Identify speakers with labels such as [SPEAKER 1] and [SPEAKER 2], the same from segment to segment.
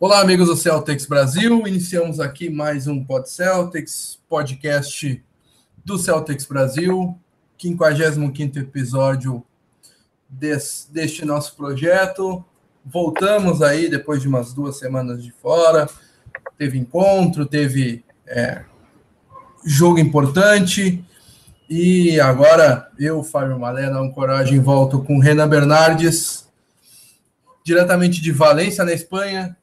[SPEAKER 1] Olá, amigos do Celtics Brasil. Iniciamos aqui mais um Pod Celtics, podcast do Celtics Brasil, 55 episódio deste nosso projeto. Voltamos aí depois de umas duas semanas de fora. Teve encontro, teve é, jogo importante. E agora eu, Fábio Malena, um coragem, volto com Renan Bernardes, diretamente de Valência, na Espanha,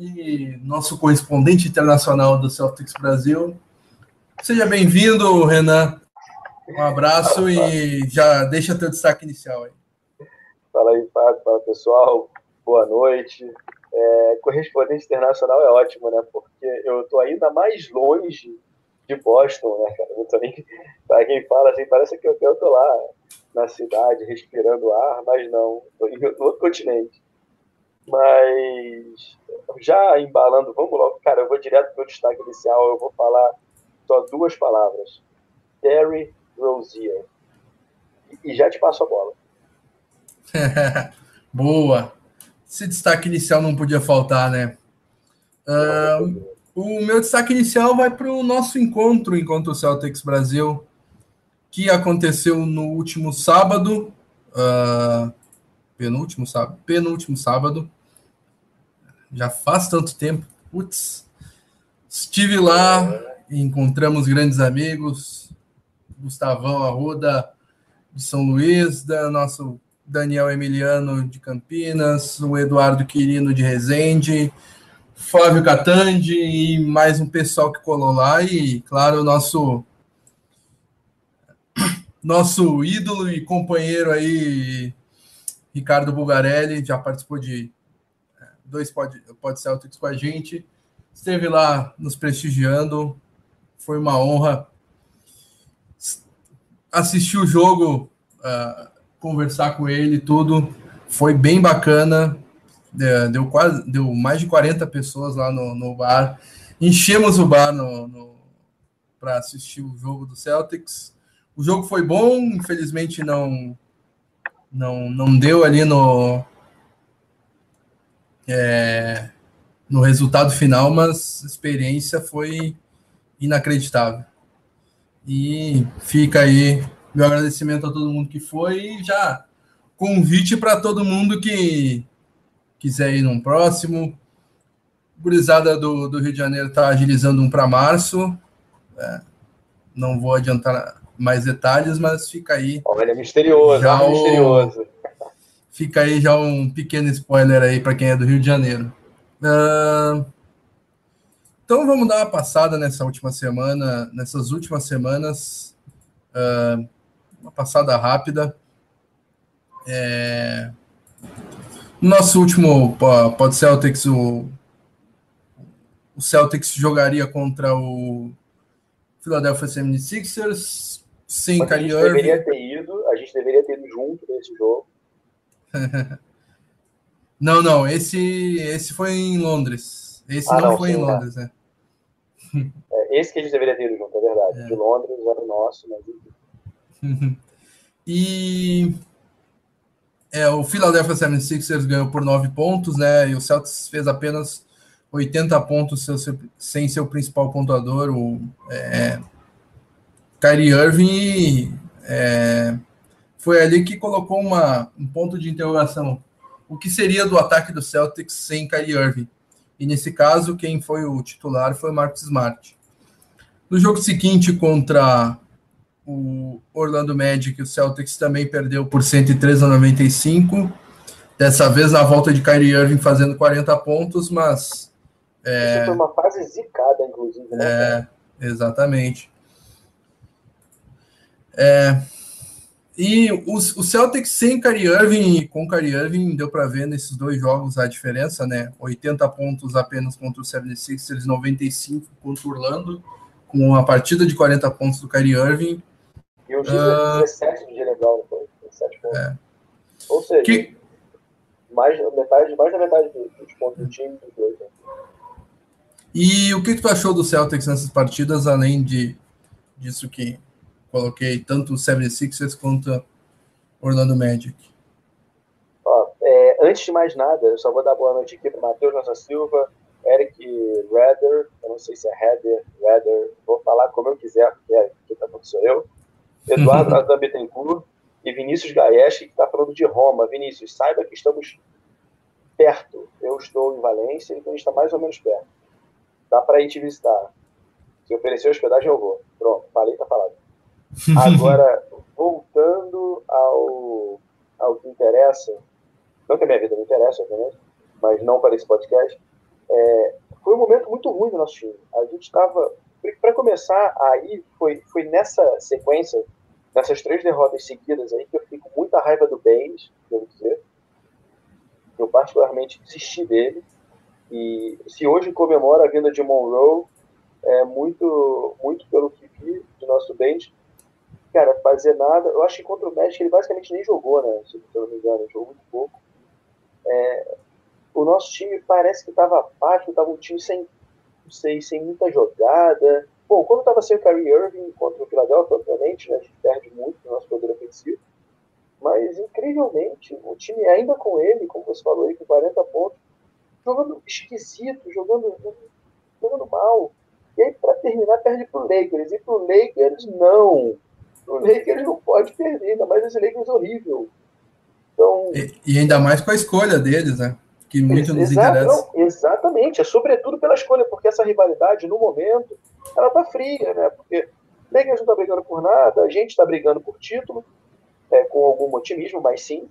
[SPEAKER 1] e nosso correspondente internacional do Celtics Brasil. Seja bem-vindo, Renan. Um abraço e já deixa teu destaque inicial aí.
[SPEAKER 2] Fala aí, Fábio. Fala, pessoal. Boa noite. É, correspondente internacional é ótimo, né? Porque eu tô ainda mais longe de Boston, né, cara? Eu tô nem... Pra quem fala assim, parece que eu, eu tô lá na cidade, respirando ar, mas não. Tô em outro continente. Mas já embalando, vamos logo, cara, eu vou direto para o destaque inicial, eu vou falar só duas palavras. Terry Rozier. E já te passo a bola.
[SPEAKER 1] Boa. Esse destaque inicial não podia faltar, né? Uh, o meu destaque inicial vai para o nosso encontro, Encontro Celtics Brasil, que aconteceu no último sábado, uh, penúltimo sábado, penúltimo sábado, já faz tanto tempo. Putz, estive lá, encontramos grandes amigos, Gustavão Arruda de São Luís, da nosso Daniel Emiliano de Campinas, o Eduardo Quirino de Resende, Flávio Catandi e mais um pessoal que colou lá. E, claro, o nosso nosso ídolo e companheiro aí, Ricardo Bugarelli, já participou de dois Pod, Pod Celtics com a gente. Esteve lá nos prestigiando. Foi uma honra assistir o jogo, uh, conversar com ele, tudo. Foi bem bacana. Deu quase deu mais de 40 pessoas lá no, no bar. Enchemos o bar no, no para assistir o jogo do Celtics. O jogo foi bom, infelizmente não não, não deu ali no, é, no resultado final, mas a experiência foi inacreditável. E fica aí meu agradecimento a todo mundo que foi e já convite para todo mundo que quiser ir num próximo. Gurizada do, do Rio de Janeiro está agilizando um para março. É, não vou adiantar mais detalhes, mas fica aí.
[SPEAKER 2] Olha, é misterioso, já é misterioso.
[SPEAKER 1] Fica aí já um pequeno spoiler aí para quem é do Rio de Janeiro. Uh, então vamos dar uma passada nessa última semana, nessas últimas semanas, uh, uma passada rápida. É, nosso último Pod Celtics, o, o Celtics jogaria contra o Philadelphia 76ers sem Kyrie Irving.
[SPEAKER 2] Deveria ter ido, a gente deveria ter ido junto nesse jogo.
[SPEAKER 1] não, não, esse, esse foi em Londres. Esse ah, não, não, foi sim, em Londres, né?
[SPEAKER 2] É, esse que a gente deveria ter junto, é verdade. É. De Londres era o nosso, mas.
[SPEAKER 1] e. É, o Philadelphia 76ers ganhou por 9 pontos, né? E o Celtics fez apenas 80 pontos seu, seu, sem seu principal pontuador, o é, Kyrie Irving. É, foi ali que colocou uma, um ponto de interrogação. O que seria do ataque do Celtics sem Kyrie Irving? E nesse caso, quem foi o titular foi o Marcus Smart. No jogo seguinte contra o Orlando Magic, o Celtics também perdeu por 103 a 95. Dessa vez na volta de Kyrie Irving fazendo 40 pontos, mas.
[SPEAKER 2] É, Isso foi uma fase zicada, inclusive, né?
[SPEAKER 1] É, exatamente. É, e o, o Celtics sem Kyrie Irving e com Kyrie Irving deu para ver nesses dois jogos a diferença, né? 80 pontos apenas contra o 76ers, 95 contra o Orlando, com uma partida de 40 pontos do Kyrie Irving.
[SPEAKER 2] E o uh, 17 de foi? 17 pontos. É. Ou seja, que... mais, metade, mais da metade dos pontos do time dos dois. Né?
[SPEAKER 1] E o que, que tu achou do Celtics nessas partidas, além de disso que coloquei tanto o 76ers quanto o Orlando Magic.
[SPEAKER 2] Ó, é, Antes de mais nada, eu só vou dar boa noite aqui para Matheus Nossa Silva, Eric Redder, eu não sei se é Redder, Redder, vou falar como eu quiser, porque é, quem tá falando sou eu. Eduardo Adam Bittencourt e Vinícius Gaesch, que está falando de Roma. Vinícius, saiba que estamos perto. Eu estou em Valência, então a gente está mais ou menos perto. Dá para ir te visitar. Se oferecer hospedagem, eu vou. Pronto, falei, tá falado. Agora, voltando ao, ao que interessa, não que a minha vida não interessa, obviamente, mas não para esse podcast, é, foi um momento muito ruim do nosso time. A gente estava. Para começar, aí foi, foi nessa sequência, nessas três derrotas seguidas aí, que eu fiquei com muita raiva do Baines, devo dizer. Eu particularmente desisti dele. E se hoje comemora a vinda de Monroe, é muito, muito pelo que vi do nosso Baines, cara, fazer nada. Eu acho que contra o México ele basicamente nem jogou, né? Se eu não me engano, jogou muito pouco. É, o nosso time parece que estava apático, estava um time sem, não sei, sem muita jogada. Bom, quando estava sem o Kyrie Irving contra o Philadelphia, obviamente, né, a gente perde muito no nosso poder ofensivo. Mas, incrivelmente, o time ainda com ele, como você falou aí, com 40 pontos, jogando esquisito, jogando, jogando mal. E aí, para terminar, perde pro Lakers. E pro Lakers, não. Pro Lakers não pode perder, ainda mais esse Lakers horrível.
[SPEAKER 1] Então, e, e ainda mais com a escolha deles, né? que muito nos interessa. Não,
[SPEAKER 2] exatamente, é sobretudo pela escolha, porque essa rivalidade, no momento, ela tá fria, né? Porque Lakers não tá brigando por nada, a gente está brigando por título, é, com algum otimismo, mas sim.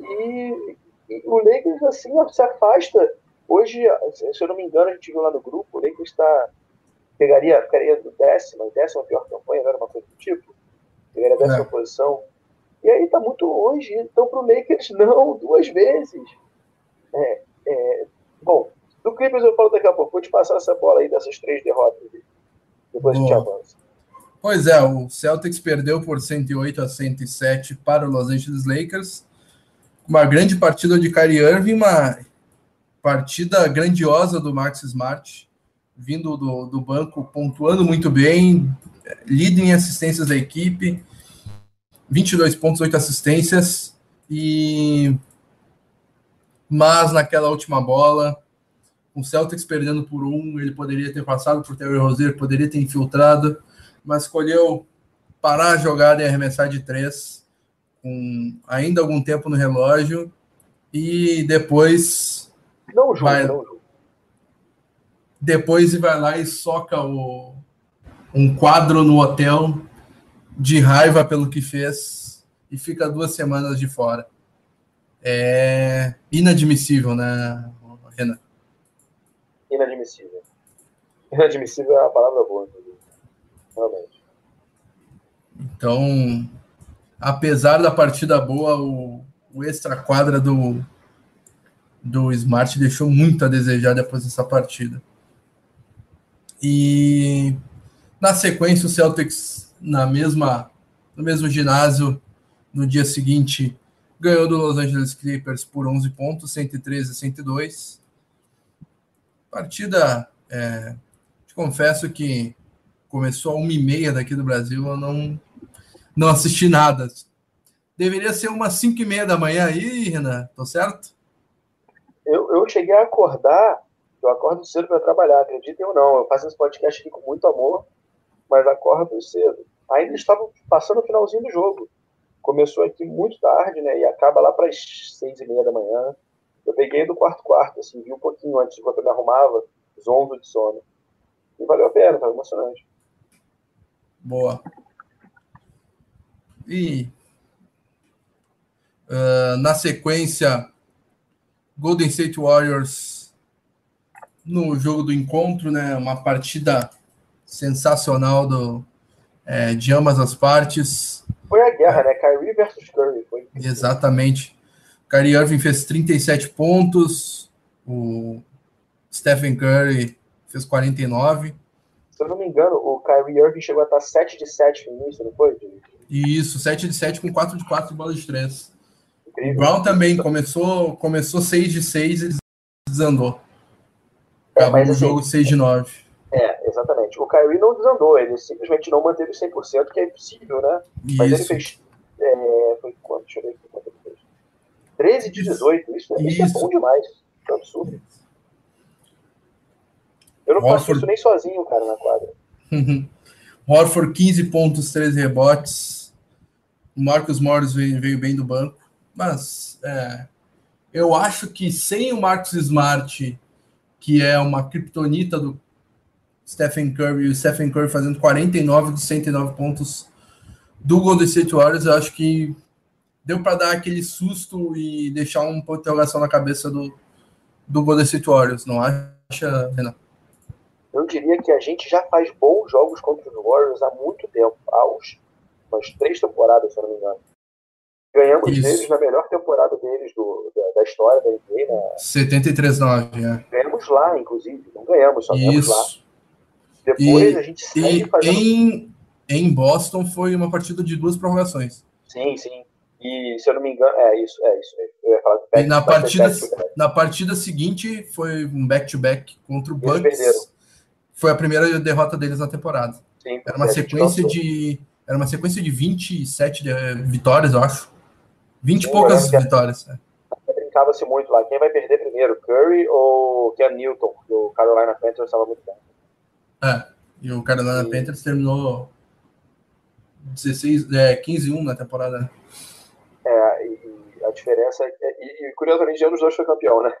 [SPEAKER 2] E, e, o Lakers, assim, se afasta. Hoje, se eu não me engano, a gente viu lá no grupo, o Lakers está. Pegaria, ficaria do décima, décima pior campanha, não era uma coisa do tipo? Pegaria a décima é. posição. E aí tá muito longe. Então, pro Lakers, não, duas vezes. É, é, bom, do Clippers eu falo daqui a pouco. Vou te passar essa bola aí dessas três derrotas. Depois Boa. a gente avança.
[SPEAKER 1] Pois é, o Celtics perdeu por 108 a 107 para o Los Angeles Lakers. Uma grande partida de Kyrie Irving, uma partida grandiosa do Max Smart, vindo do, do banco, pontuando muito bem, líder em assistências da equipe, 22 pontos, 8 assistências, e mas naquela última bola, o Celtics perdendo por um, ele poderia ter passado por Terry Rozier, poderia ter infiltrado, mas escolheu parar a jogada e arremessar de três, com ainda algum tempo no relógio, e depois.
[SPEAKER 2] Não, João, vai, não.
[SPEAKER 1] Depois vai lá e soca o, um quadro no hotel de raiva pelo que fez e fica duas semanas de fora é inadmissível, né, Renan?
[SPEAKER 2] Inadmissível. Inadmissível é a palavra boa, realmente.
[SPEAKER 1] Então, apesar da partida boa, o, o extra quadra do, do Smart deixou muito a desejar depois dessa partida. E na sequência, o Celtics, na mesma, no mesmo ginásio, no dia seguinte, ganhou do Los Angeles Clippers por 11 pontos, 113 a 102. Partida, é, te confesso que começou a uma e meia daqui do Brasil, eu não, não assisti nada. Deveria ser umas 5 e meia da manhã aí, Renan, tô certo?
[SPEAKER 2] Eu, eu cheguei a acordar, eu acordo cedo para trabalhar, acreditem ou não. Eu faço esse podcast aqui com muito amor, mas acordo cedo. Ainda estava passando o finalzinho do jogo começou aqui muito tarde, né? E acaba lá para as seis e meia da manhã. Eu peguei do quarto quarto, assim, vi um pouquinho antes, enquanto eu me arrumava, zonzo de sono. E valeu a pena, foi emocionante.
[SPEAKER 1] Boa. E uh, na sequência, Golden State Warriors no jogo do encontro, né? Uma partida sensacional do, é, de ambas as partes.
[SPEAKER 2] Foi a guerra, né? Kyrie versus Curry. Foi
[SPEAKER 1] Exatamente. Kyrie Irving fez 37 pontos, o Stephen Curry fez 49.
[SPEAKER 2] Se eu não me engano, o Kyrie Irving chegou a estar 7 de 7 no início, não foi?
[SPEAKER 1] Isso, 7 de 7 com 4 de 4 de bola de 3. Incrível. O Brown também começou, começou 6 de 6 e desandou. É, Acabou é, o jogo 6 de 9.
[SPEAKER 2] É, exatamente. O Kyrie não desandou, ele simplesmente não manteve 100%, que é impossível, né? Isso. Mas ele fez. É, foi quanto? Deixa eu ver aqui quanto ele fez. 13 de 18. Isso, isso. isso é bom demais. É um absurdo. Eu não Horford... faço isso nem sozinho, cara, na quadra.
[SPEAKER 1] Horford, 15 pontos, 13 rebotes. O Marcos Morris veio, veio, bem do banco. Mas é, eu acho que sem o Marcos Smart, que é uma criptonita do Stephen Curry, e o Stephen Curry fazendo 49 dos 109 pontos do Golden State Warriors, eu acho que deu para dar aquele susto e deixar um ponto de interrogação na cabeça do, do Golden State Warriors, não acha, Renan?
[SPEAKER 2] Eu diria que a gente já faz bons jogos contra os Warriors há muito tempo, há uns, umas três temporadas, se eu não me engano. Ganhamos Isso. deles na melhor temporada deles do, da, da história da NBA. Né?
[SPEAKER 1] 73-9,
[SPEAKER 2] é. Ganhamos lá, inclusive. Não ganhamos, só ganhamos lá. Depois
[SPEAKER 1] e, a gente segue fazendo... Em, em Boston foi uma partida de duas prorrogações.
[SPEAKER 2] Sim, sim. E se eu não me engano, é isso, é isso.
[SPEAKER 1] Eu ia falar back, e na partida, na partida seguinte foi um back-to-back -back contra o Bucks. Foi a primeira derrota deles na temporada. Sim, era uma sequência de era uma sequência de 27 vitórias, eu acho. 20 e poucas vitórias. É.
[SPEAKER 2] Brincava-se muito lá. Quem vai perder primeiro, Curry ou Ken Newton? O Carolina Panthers estava muito bem.
[SPEAKER 1] É, e o Carolina e... Panthers terminou 16, é, 15-1 na temporada.
[SPEAKER 2] É, e, a diferença é. E, e curiosamente, dos dois foi campeão, né?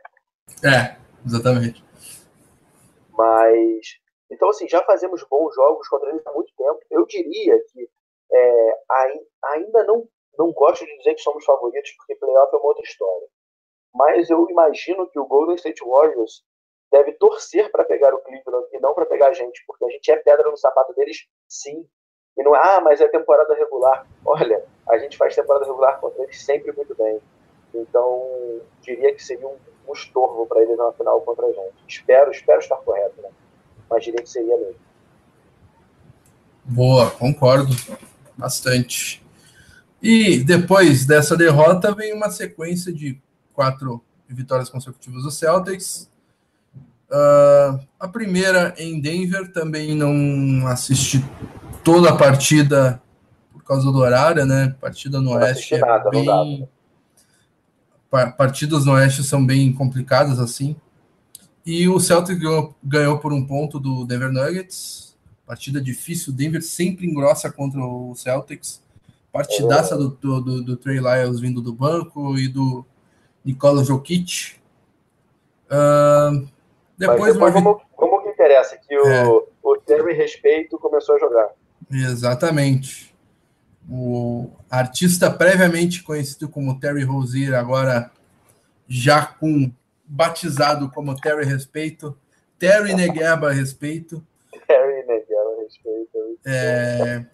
[SPEAKER 1] É, exatamente.
[SPEAKER 2] Mas. Então, assim, já fazemos bons jogos contra eles há muito tempo. Eu diria que é, ainda não, não gosto de dizer que somos favoritos, porque playoff é uma outra história. Mas eu imagino que o Golden State Warriors deve torcer para pegar o Cleveland e não para pegar a gente, porque a gente é pedra no sapato deles, sim. E não é, ah, mas é temporada regular. Olha, a gente faz temporada regular contra eles sempre muito bem. Então, diria que seria um, um estorvo para eles na final contra a gente. Espero, espero estar correto, né? Mas diria que seria mesmo.
[SPEAKER 1] Boa, concordo bastante. E depois dessa derrota vem uma sequência de quatro vitórias consecutivas do Celtics. Uh, a primeira em Denver também não assisti toda a partida por causa do horário, né? Partida no Oeste é nada, bem. Partidas no Oeste são bem complicadas assim. E o Celtic ganhou, ganhou por um ponto do Denver Nuggets. Partida difícil. O Denver sempre engrossa contra o Celtics. Partidaça do, do, do, do Trey Lyles vindo do banco e do Nikola Jokic. Uh,
[SPEAKER 2] depois, como, que interessa? Que o, é. o Terry Respeito começou a jogar.
[SPEAKER 1] Exatamente. O artista previamente conhecido como Terry Rozier, agora já com batizado como Terry Respeito, Terry Negueba Respeito.
[SPEAKER 2] Terry Negueba Respeito.
[SPEAKER 1] É,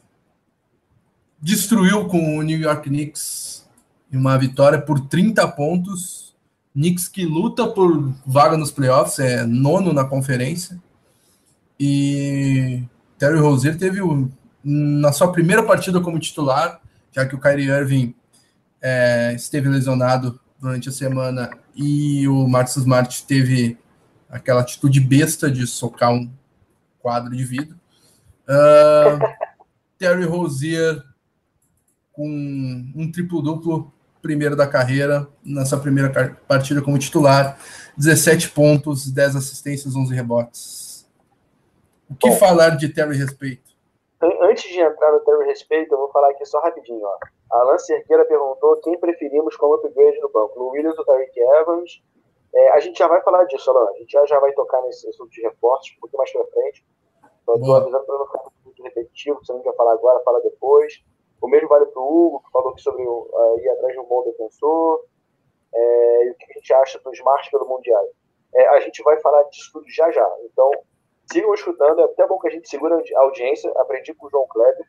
[SPEAKER 1] destruiu com o New York Knicks em uma vitória por 30 pontos. Knicks que luta por vaga nos playoffs, é nono na conferência. E Terry Rozier teve o na sua primeira partida como titular, já que o Kyrie Irving é, esteve lesionado durante a semana e o Marcus Smart teve aquela atitude besta de socar um quadro de vidro. Uh, Terry Rozier com um triplo-duplo primeiro da carreira, nessa primeira partida como titular, 17 pontos, 10 assistências, 11 rebotes. O que Bom, falar de Terry respeito?
[SPEAKER 2] antes de entrar no Terry Respeito, eu vou falar aqui só rapidinho. Ó. A Alan Cerqueira perguntou quem preferimos como upgrade no banco, o Williams ou Tariq Evans. É, a gente já vai falar disso, Alan. A gente já, já vai tocar nesse assunto de reforços um pouquinho mais pra frente. Então, estou avisando para não ficar muito repetitivo, se você não quer falar agora, fala depois. O mesmo vale para o Hugo, que falou aqui sobre uh, ir atrás de um bom defensor. É, e o que a gente acha do Smart pelo Mundial. É, a gente vai falar disso tudo já já. Então, sigam escutando, é até bom que a gente segura a audiência. Aprendi com o João Kleber.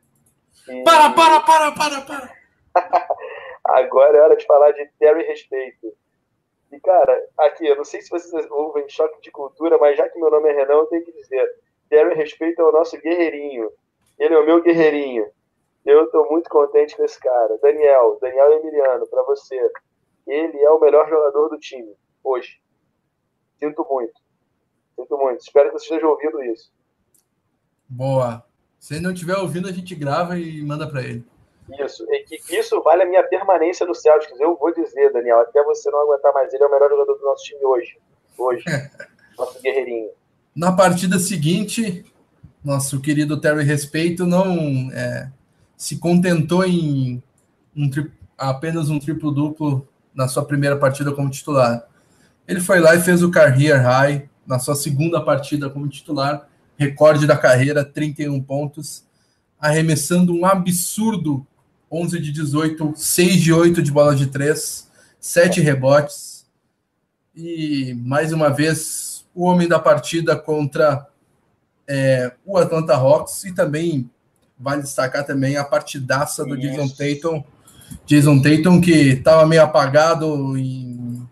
[SPEAKER 1] E... Para, para, para, para, para!
[SPEAKER 2] Agora é hora de falar de Terry Respeito. E, cara, aqui, eu não sei se vocês ouvem choque de cultura, mas já que meu nome é Renan, eu tenho que dizer: Terry Respeito é o nosso guerreirinho. Ele é o meu guerreirinho. Eu estou muito contente com esse cara. Daniel, Daniel Emiliano, para você. Ele é o melhor jogador do time, hoje. Sinto muito. Sinto muito. Espero que você esteja ouvindo isso.
[SPEAKER 1] Boa. Se ele não estiver ouvindo, a gente grava e manda para ele.
[SPEAKER 2] Isso, e que isso vale a minha permanência no Celtics. Eu vou dizer, Daniel, até você não aguentar mais, ele é o melhor jogador do nosso time hoje. Hoje. nosso guerreirinho.
[SPEAKER 1] Na partida seguinte, nosso querido Terry Respeito não é, se contentou em um apenas um triplo-duplo na sua primeira partida como titular. Ele foi lá e fez o career high na sua segunda partida como titular, recorde da carreira, 31 pontos, arremessando um absurdo 11 de 18, 6 de 8 de bola de 3, 7 rebotes. E mais uma vez, o homem da partida contra é, o Atlanta Hawks e também vale destacar também a partidaça do Jason Tatum. Jason Tatum que estava meio apagado em,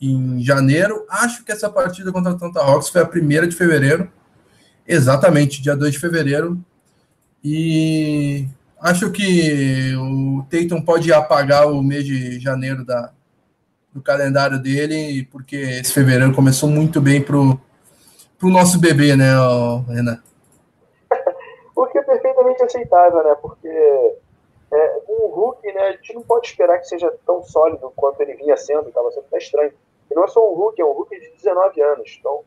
[SPEAKER 1] em janeiro. Acho que essa partida contra o Atlanta Hawks foi a primeira de fevereiro. Exatamente, dia 2 de fevereiro. E acho que o Tatum pode apagar o mês de janeiro da, do calendário dele, porque esse fevereiro começou muito bem pro, pro nosso bebê, né, Renan?
[SPEAKER 2] O que é perfeitamente aceitável, né? Porque é, um Hulk, né, a gente não pode esperar que seja tão sólido quanto ele vinha sendo, estava sendo até estranho. E não é só um Hulk, é um Hulk de 19 anos. Então,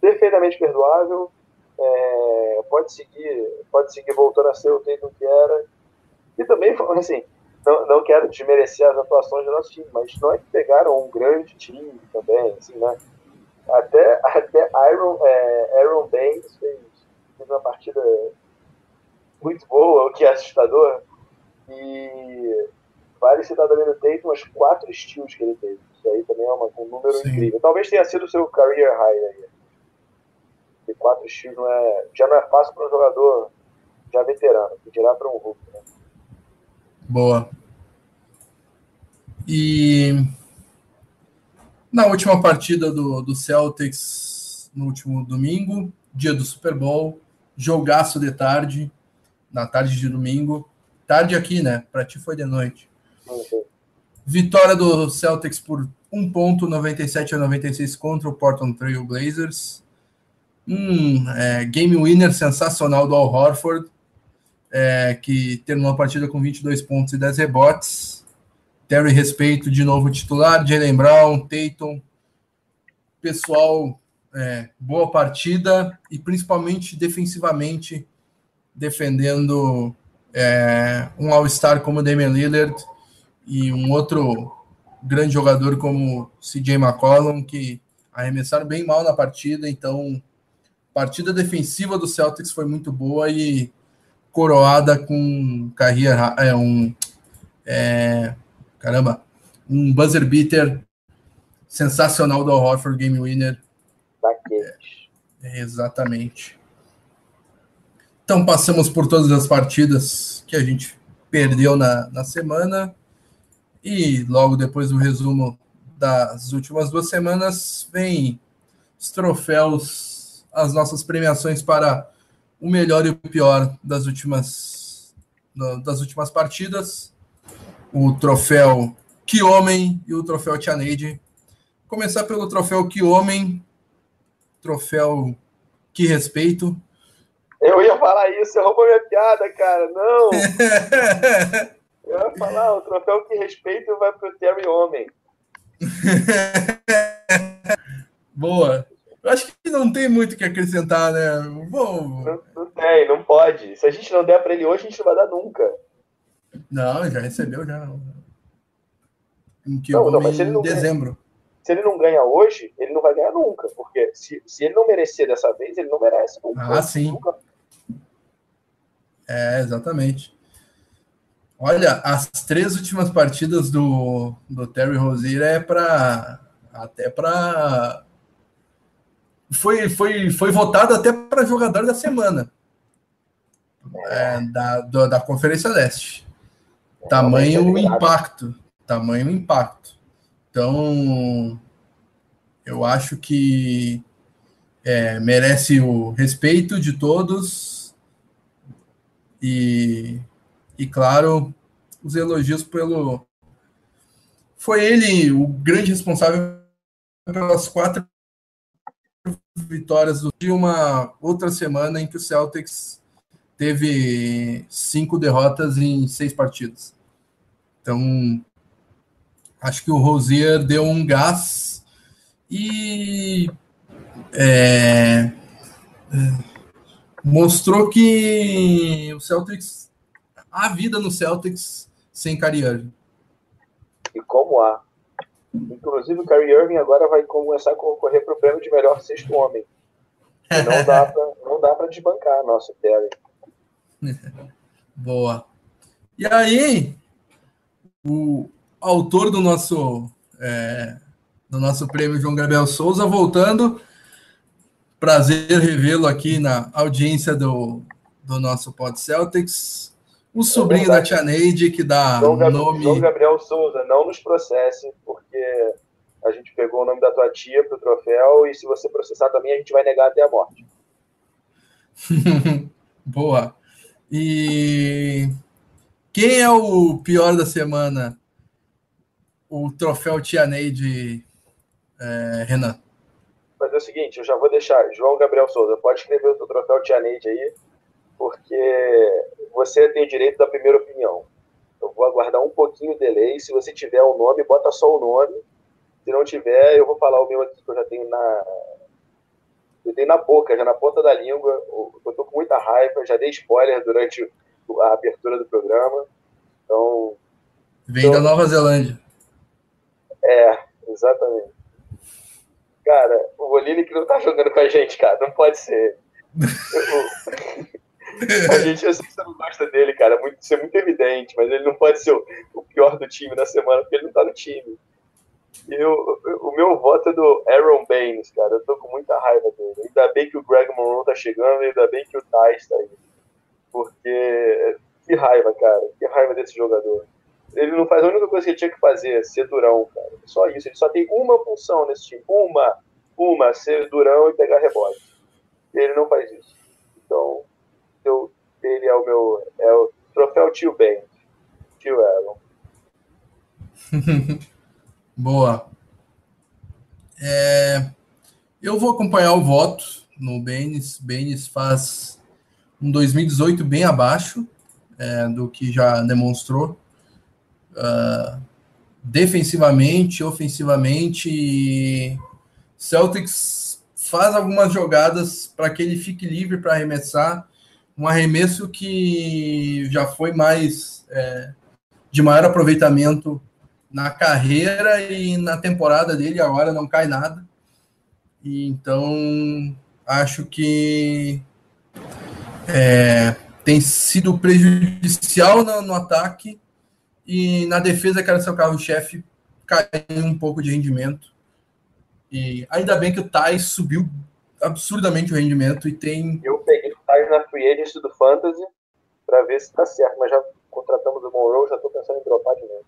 [SPEAKER 2] perfeitamente perdoável. É, pode seguir pode seguir voltando a ser o Tatum que era. E também, assim, não, não quero desmerecer as atuações do nosso time, mas nós pegaram um grande time também, assim, né? Até, até Iron, é, Aaron Banks fez, fez uma partida muito boa, o que é assustador. E vale citar também no Tatum umas quatro steals que ele teve. Isso aí também é uma, um número Sim. incrível. Talvez tenha sido o seu career high aí. Quatro steals não é, já não é fácil para um jogador já veterano, que dirá para um Hulk. Né?
[SPEAKER 1] Boa. E na última partida do, do Celtics, no último domingo, dia do Super Bowl, jogaço de tarde, na tarde de domingo. Tarde aqui, né? Para ti foi de noite. Uhum. Vitória do Celtics por 1.97 a 96 contra o Portland Trail Blazers. Um é, game winner sensacional do Al Horford é, que terminou a partida com 22 pontos e 10 rebotes. Terry Respeito, de novo titular, Jalen Brown, Tatum. Pessoal, é, boa partida e principalmente defensivamente, defendendo é, um All-Star como Damian Lillard e um outro grande jogador como CJ McCollum, que arremessaram bem mal na partida. Então, partida defensiva do Celtics foi muito boa e coroada com carreira, é um é, caramba, um buzzer beater sensacional do Horford Game Winner. É, exatamente. Então passamos por todas as partidas que a gente perdeu na, na semana e logo depois do resumo das últimas duas semanas vem os troféus, as nossas premiações para o melhor e o pior das últimas, das últimas partidas. O troféu Que Homem e o troféu Tianeide. Começar pelo troféu Que Homem, troféu Que Respeito.
[SPEAKER 2] Eu ia falar isso, você roubou minha piada, cara. Não! Eu ia falar, o troféu Que Respeito vai pro Terry Homem.
[SPEAKER 1] Boa. Eu acho que não tem muito o que acrescentar, né?
[SPEAKER 2] Vou... Não, não, tem, não pode. Se a gente não der para ele hoje, a gente não vai dar nunca.
[SPEAKER 1] Não, já recebeu já. Em que não, não, mas em dezembro.
[SPEAKER 2] Ganha, se ele não ganha hoje, ele não vai ganhar nunca. Porque se, se ele não merecer dessa vez, ele não merece
[SPEAKER 1] nunca. Ah, sim. Nunca. É, exatamente. Olha, as três últimas partidas do, do Terry Rozier é para até para foi, foi, foi votado até para jogador da semana é, da, do, da Conferência Leste. Tamanho impacto. Tamanho impacto. Então, eu acho que é, merece o respeito de todos e, e, claro, os elogios pelo. Foi ele o grande responsável pelas quatro vitórias de uma outra semana em que o Celtics teve cinco derrotas em seis partidas. Então, acho que o Rosier deu um gás e é, mostrou que o Celtics há vida no Celtics sem Kyrie Irving.
[SPEAKER 2] E como há. Inclusive o Kyrie Irving agora vai começar a concorrer para o prêmio de melhor sexto homem. E não dá para não dá para desbancar nosso Terry.
[SPEAKER 1] Boa. E aí, o autor do nosso é, do nosso prêmio João Gabriel Souza voltando. Prazer revê-lo aqui na audiência do, do nosso Pod Celtics. O sobrinho é da Tia Neide, que dá
[SPEAKER 2] João
[SPEAKER 1] nome.
[SPEAKER 2] João Gabriel Souza, não nos processe, porque a gente pegou o nome da tua tia para o troféu e se você processar também, a gente vai negar até a morte.
[SPEAKER 1] Boa. E quem é o pior da semana? O troféu Tia Neide, é, Renan.
[SPEAKER 2] Fazer o seguinte, eu já vou deixar. João Gabriel Souza, pode escrever o seu troféu Tia Neide aí, porque você tem o direito da primeira opinião. Eu vou aguardar um pouquinho o delay. Se você tiver o nome, bota só o nome. Se não tiver, eu vou falar o meu aqui que eu já tenho na. Eu tenho na boca, já na ponta da língua. Eu tô com muita raiva, já dei spoiler durante a abertura do programa. Então.
[SPEAKER 1] Vem então, da Nova Zelândia.
[SPEAKER 2] É, exatamente. Cara, o Bolini que não tá jogando com a gente, cara. Não pode ser. a gente, eu sei que você não gosta dele, cara. Muito, isso é muito evidente, mas ele não pode ser o, o pior do time na semana, porque ele não tá no time. E eu, o meu voto é do Aaron Baines, cara. Eu tô com muita raiva dele. Ainda bem que o Greg Monroe tá chegando, ainda bem que o Thais tá aí. Porque que raiva, cara. Que raiva desse jogador. Ele não faz a única coisa que ele tinha que fazer, ser durão, cara. Só isso. Ele só tem uma função nesse time. Uma. Uma, ser durão e pegar rebote. Ele não faz isso. Então, eu, ele é o meu. É o troféu tio Ben. Tio Aaron.
[SPEAKER 1] Boa. É, eu vou acompanhar o voto no Benes. Benes faz um 2018 bem abaixo é, do que já demonstrou. Uh, defensivamente, ofensivamente, Celtics faz algumas jogadas para que ele fique livre para arremessar. Um arremesso que já foi mais é, de maior aproveitamento na carreira e na temporada dele, agora não cai nada. E então acho que é, tem sido prejudicial no, no, ataque e na defesa, que era seu carro-chefe, caiu um pouco de rendimento. E ainda bem que o Thais subiu absurdamente o rendimento e tem.
[SPEAKER 2] Eu peguei o Thais na free agency do Fantasy para ver se está certo, mas já contratamos o Monroe, já estou pensando em dropar de novo.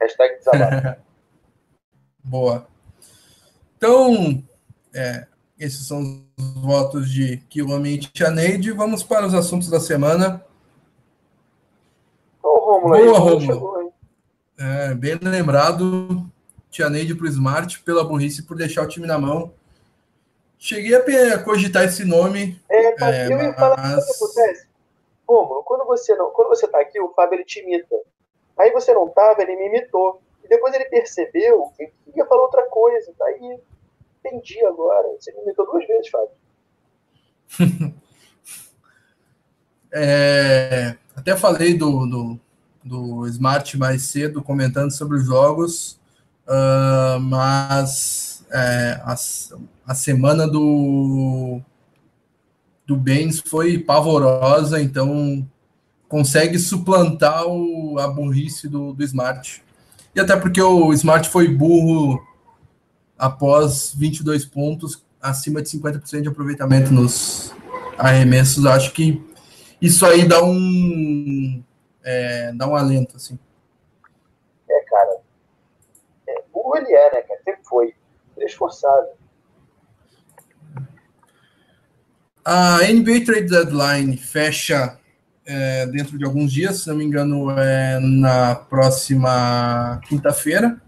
[SPEAKER 2] Hashtag desabafo.
[SPEAKER 1] Boa. Então, é, esses são os votos de Quilomite e Neide. Vamos para os assuntos da semana.
[SPEAKER 2] Romulo,
[SPEAKER 1] Boa, Romulo. É, bem lembrado, Tia Neide para o Smart, pela burrice por deixar o time na mão. Cheguei a cogitar esse nome.
[SPEAKER 2] É, tá, é, eu ia mas... falar o que acontece. Romulo, quando você não, quando você tá aqui, o Fábio ele te imita. Aí você não tava, ele me imitou. E depois ele percebeu que ia falar outra coisa. Daí entendi agora. Você me imitou duas vezes, Fábio.
[SPEAKER 1] é, até falei do, do, do, Smart mais cedo, comentando sobre os jogos, uh, mas é, a, a semana do, do Baines foi pavorosa, então consegue suplantar o, a burrice do, do Smart. E até porque o Smart foi burro após 22 pontos, acima de 50% de aproveitamento nos arremessos. Acho que isso aí dá um é, dá um alento, assim.
[SPEAKER 2] É, cara. É, burro ele é, né, cara? Sempre foi. Ele é esforçado.
[SPEAKER 1] A NBA Trade Deadline fecha é, dentro de alguns dias, se não me engano, é na próxima quinta-feira.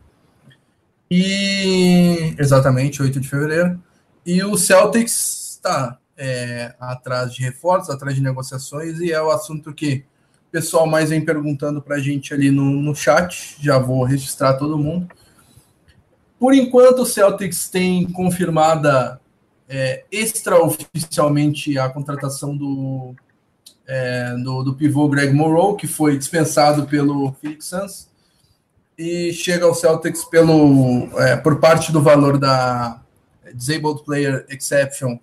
[SPEAKER 1] E exatamente, 8 de fevereiro. E o Celtics tá, é, atrás de reforços, atrás de negociações, e é o assunto que pessoal mais vem perguntando para a gente ali no, no chat. Já vou registrar todo mundo. Por enquanto, o Celtics tem confirmada é, extraoficialmente a contratação do, é, do, do, pivô Greg Morrow, que foi dispensado pelo Phoenix Suns, e chega ao Celtics pelo, é, por parte do valor da Disabled Player Exception,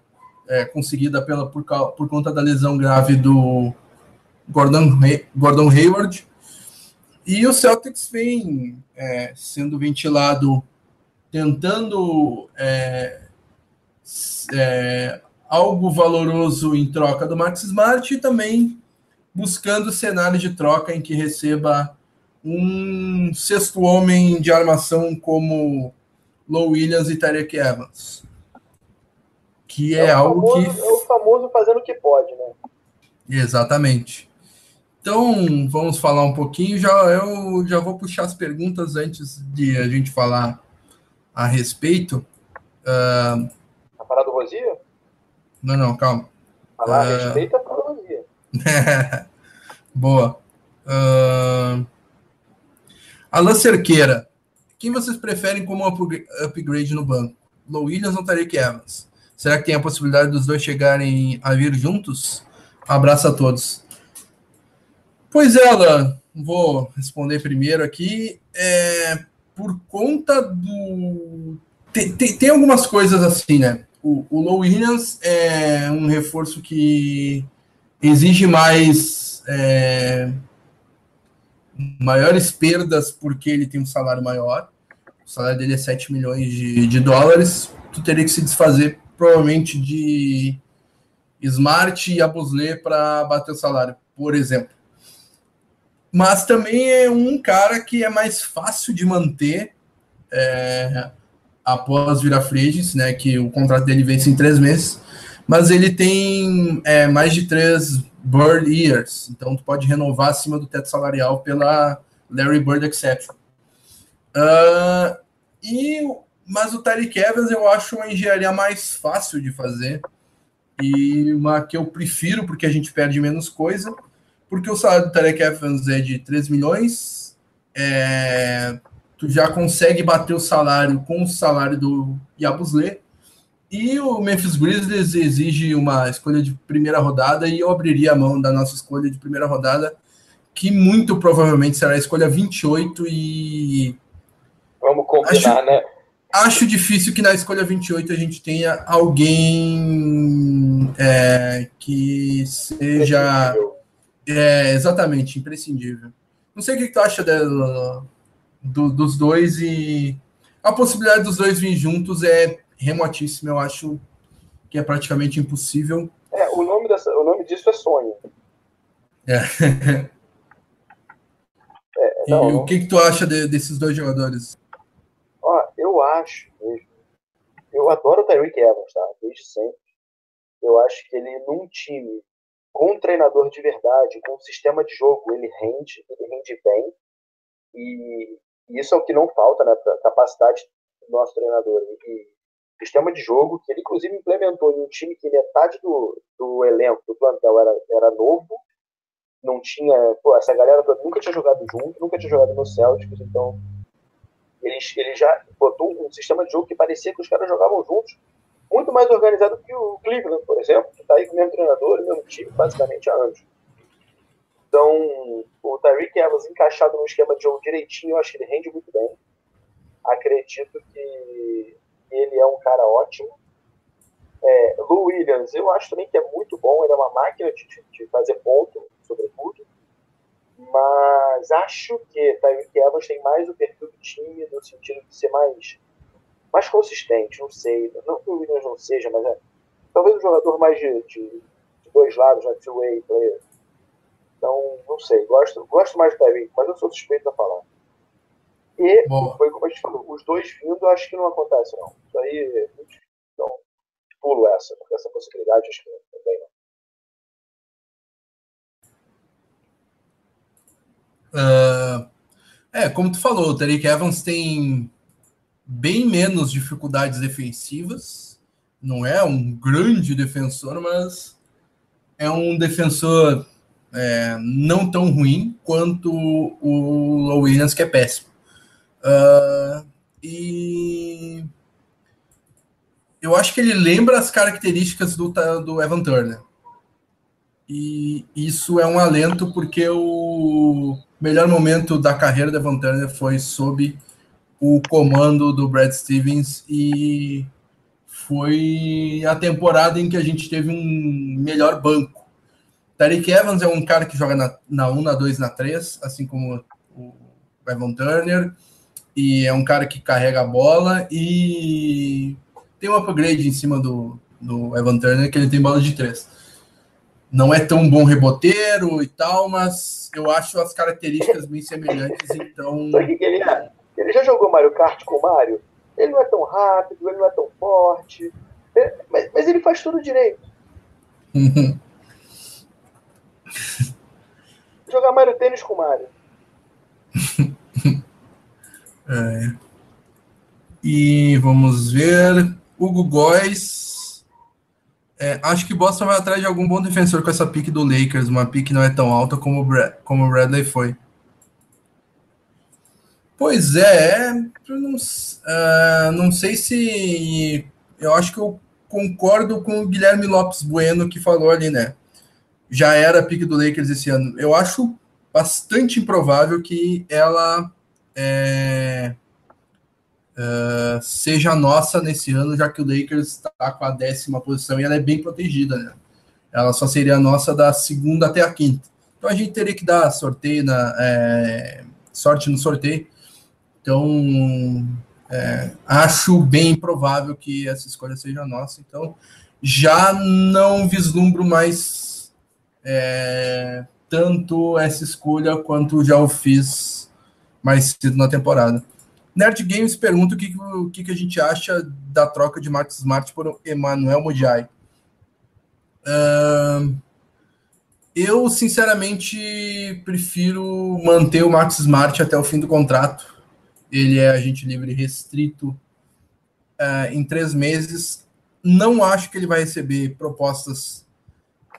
[SPEAKER 1] é, conseguida pela, por, por conta da lesão grave do Gordon, Gordon Hayward. E o Celtics vem é, sendo ventilado, tentando é, é, algo valoroso em troca do Max Smart e também buscando cenário de troca em que receba um sexto homem de armação como Low Williams e Tarek Evans. Que é, é algo
[SPEAKER 2] famoso,
[SPEAKER 1] que.
[SPEAKER 2] É o famoso fazendo o que pode, né?
[SPEAKER 1] Exatamente. Então, vamos falar um pouquinho. Já, eu já vou puxar as perguntas antes de a gente falar a respeito. Uh,
[SPEAKER 2] a parada do Rosia?
[SPEAKER 1] Não, não, calma.
[SPEAKER 2] Falar uh, a respeito é para Rosia.
[SPEAKER 1] Boa. Uh, Alan Cerqueira. Quem vocês preferem como upgrade no banco? Low Williams ou Tarek Evans? Será que tem a possibilidade dos dois chegarem a vir juntos? Abraço a todos. Pois é, Alan, vou responder primeiro aqui. É, por conta do. Tem, tem, tem, algumas coisas assim, né? O, o Low Williams é um reforço que exige mais. É, maiores perdas porque ele tem um salário maior. O salário dele é 7 milhões de, de dólares. Tu teria que se desfazer provavelmente de Smart e Abusle para bater o salário, por exemplo. Mas também é um cara que é mais fácil de manter é, após virar free né? Que o contrato dele vence em três meses, mas ele tem é, mais de três Bird Years, então tu pode renovar acima do teto salarial pela Larry Bird Exception. Uh, e mas o Tyreek Evans eu acho uma engenharia mais fácil de fazer e uma que eu prefiro porque a gente perde menos coisa, porque o salário do Tyreek Evans é de 3 milhões, é, tu já consegue bater o salário com o salário do Yabusle, e o Memphis Grizzlies exige uma escolha de primeira rodada e eu abriria a mão da nossa escolha de primeira rodada, que muito provavelmente será a escolha 28 e...
[SPEAKER 2] Vamos combinar,
[SPEAKER 1] acho...
[SPEAKER 2] né?
[SPEAKER 1] acho difícil que na escolha 28 a gente tenha alguém é, que seja. É, exatamente, imprescindível. Não sei o que, tu acha do, dos dois e a possibilidade dos dois vir juntos é remotíssima, eu acho que é praticamente impossível.
[SPEAKER 2] É, o nome, dessa, o nome disso é sonho.
[SPEAKER 1] É. é não, e o que, que tu acha de, desses dois jogadores?
[SPEAKER 2] eu acho mesmo. Eu adoro o Tyreek Evans, tá? Desde sempre. Eu acho que ele, num time com um treinador de verdade, com um sistema de jogo, ele rende, ele rende bem. E isso é o que não falta, né? Capacidade do nosso treinador. E sistema de jogo que ele, inclusive, implementou em um time que metade do, do elenco, do plantel, era, era novo. Não tinha. Pô, essa galera toda nunca tinha jogado junto, nunca tinha jogado no Celtics, então ele, ele já botou um sistema de jogo que parecia que os caras jogavam juntos, muito mais organizado que o Cleveland, por exemplo, que está aí com o mesmo treinador, o mesmo time, basicamente há anos. Então, o Tyreek Evans encaixado no esquema de jogo direitinho, eu acho que ele rende muito bem. Acredito que ele é um cara ótimo. É, Lou Williams, eu acho também que é muito bom, ele é uma máquina de, de fazer ponto, sobretudo mas acho que Tyreek Evans tem mais o perfil do time no sentido de ser mais, mais consistente, não sei. Não que o Williams não seja, mas é talvez um jogador mais de, de, de dois lados, né, two-way player. Então, não sei, gosto, gosto mais do Tyreek, mas eu sou suspeito a falar. E Boa. foi como a gente falou, os dois vindo, acho que não acontece, não. Isso aí, então, pulo essa, porque essa possibilidade acho que também não.
[SPEAKER 1] Uh, é, como tu falou, o Tariq Evans tem bem menos dificuldades defensivas, não é um grande defensor, mas é um defensor é, não tão ruim quanto o Williams, que é péssimo. Uh, e eu acho que ele lembra as características do, do Evan Turner. E isso é um alento porque o melhor momento da carreira do Evan Turner foi sob o comando do Brad Stevens e foi a temporada em que a gente teve um melhor banco. Tariq Evans é um cara que joga na, na 1, na 2, na 3, assim como o Evan Turner, e é um cara que carrega a bola e tem um upgrade em cima do, do Evan Turner, que ele tem bola de 3. Não é tão bom reboteiro e tal, mas eu acho as características bem semelhantes, então...
[SPEAKER 2] O que ele é? Ele já jogou Mario Kart com o Mario? Ele não é tão rápido, ele não é tão forte, é, mas, mas ele faz tudo direito. Jogar Mario Tênis com Mario.
[SPEAKER 1] é. E vamos ver. Hugo Góes. É, acho que Boston vai atrás de algum bom defensor com essa pique do Lakers. Uma pique não é tão alta como o, como o Bradley foi. Pois é, não, uh, não sei se. Eu acho que eu concordo com o Guilherme Lopes Bueno que falou ali, né? Já era a pique do Lakers esse ano. Eu acho bastante improvável que ela é, uh, seja nossa nesse ano, já que o Lakers está com a décima posição e ela é bem protegida, né? Ela só seria nossa da segunda até a quinta. Então a gente teria que dar sorteio na, é, sorte no sorteio então, é, acho bem provável que essa escolha seja nossa. Então, já não vislumbro mais é, tanto essa escolha quanto já o fiz mais cedo na temporada. Nerd Games pergunta o que, o que, a gente acha da troca de Max Smart por Emmanuel Modiai. Uh, eu, sinceramente, prefiro manter o Max Smart até o fim do contrato ele é agente livre restrito uh, em três meses. Não acho que ele vai receber propostas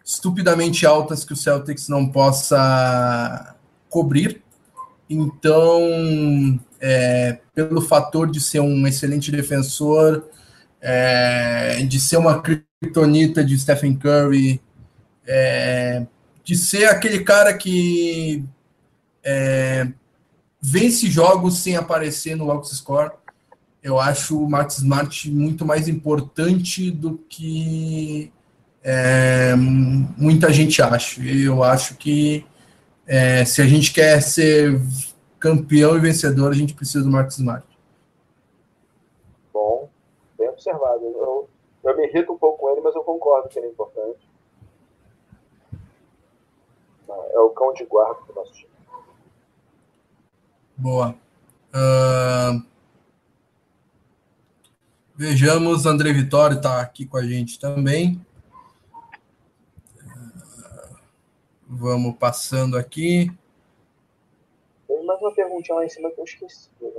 [SPEAKER 1] estupidamente altas que o Celtics não possa cobrir. Então, é, pelo fator de ser um excelente defensor, é, de ser uma criptonita de Stephen Curry, é, de ser aquele cara que é, vence jogos sem aparecer no box score. Eu acho o Max Smart muito mais importante do que é, muita gente acha. Eu acho que é, se a gente quer ser campeão e vencedor, a gente precisa do Max Smart.
[SPEAKER 2] Bom, bem observado. Eu, eu me irrito um pouco com ele, mas eu concordo que ele é importante. É o cão de guarda do nosso time.
[SPEAKER 1] Boa. Uh, vejamos, André Vitório está aqui com a gente também. Uh, vamos passando aqui.
[SPEAKER 2] Tem mais uma perguntinha lá em cima que eu esqueci. Né?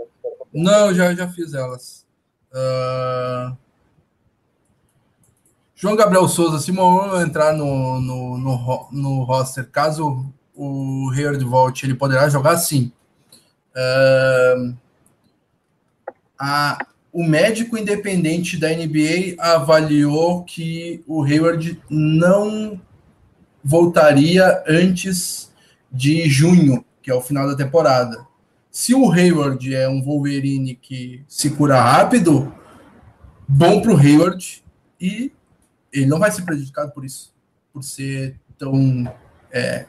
[SPEAKER 1] Não, já, já fiz elas. Uh, João Gabriel Souza, se entrar no, no, no, no roster, caso o Hayward volte, ele poderá jogar sim. Uh, a, o médico independente da NBA avaliou que o Hayward não voltaria antes de junho, que é o final da temporada. Se o Hayward é um Wolverine que se cura rápido, bom para o Hayward e ele não vai ser prejudicado por isso, por ser tão é,